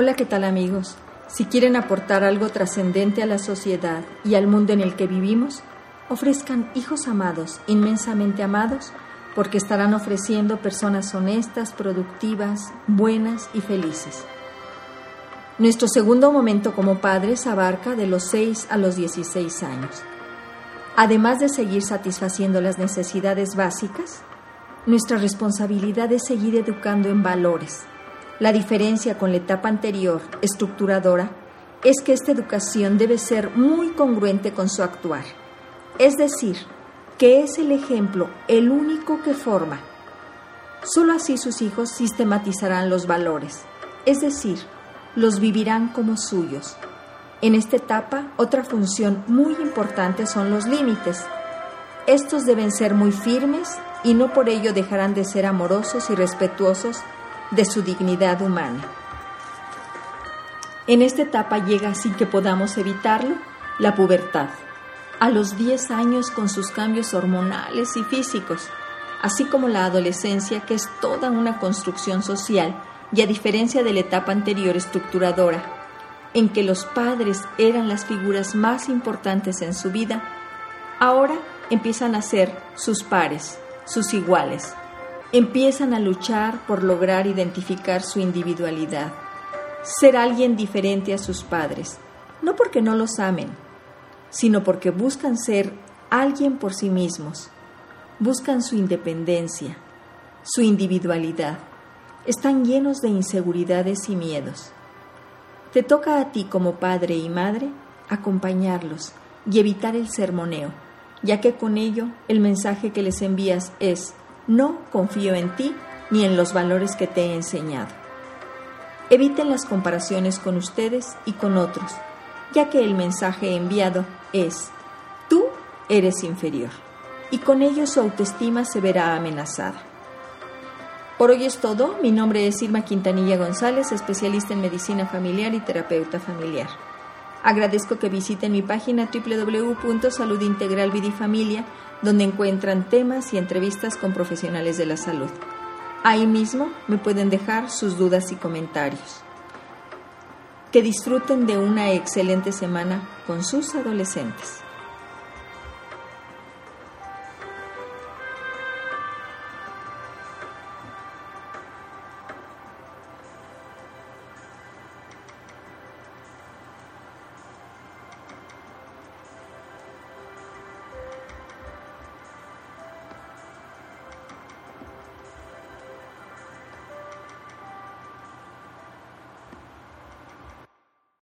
Hola, ¿qué tal amigos? Si quieren aportar algo trascendente a la sociedad y al mundo en el que vivimos, ofrezcan hijos amados, inmensamente amados, porque estarán ofreciendo personas honestas, productivas, buenas y felices. Nuestro segundo momento como padres abarca de los 6 a los 16 años. Además de seguir satisfaciendo las necesidades básicas, nuestra responsabilidad es seguir educando en valores, la diferencia con la etapa anterior, estructuradora, es que esta educación debe ser muy congruente con su actuar. Es decir, que es el ejemplo el único que forma. Solo así sus hijos sistematizarán los valores, es decir, los vivirán como suyos. En esta etapa, otra función muy importante son los límites. Estos deben ser muy firmes y no por ello dejarán de ser amorosos y respetuosos de su dignidad humana. En esta etapa llega, sin que podamos evitarlo, la pubertad, a los 10 años con sus cambios hormonales y físicos, así como la adolescencia, que es toda una construcción social, y a diferencia de la etapa anterior estructuradora, en que los padres eran las figuras más importantes en su vida, ahora empiezan a ser sus pares, sus iguales, empiezan a luchar por lograr identificar su individualidad, ser alguien diferente a sus padres, no porque no los amen, sino porque buscan ser alguien por sí mismos, buscan su independencia, su individualidad, están llenos de inseguridades y miedos. Te toca a ti como padre y madre acompañarlos y evitar el sermoneo, ya que con ello el mensaje que les envías es no confío en ti ni en los valores que te he enseñado. Eviten las comparaciones con ustedes y con otros, ya que el mensaje enviado es, tú eres inferior, y con ello su autoestima se verá amenazada. Por hoy es todo, mi nombre es Irma Quintanilla González, especialista en medicina familiar y terapeuta familiar. Agradezco que visiten mi página www.saludintegralvidifamilia, donde encuentran temas y entrevistas con profesionales de la salud. Ahí mismo me pueden dejar sus dudas y comentarios. Que disfruten de una excelente semana con sus adolescentes.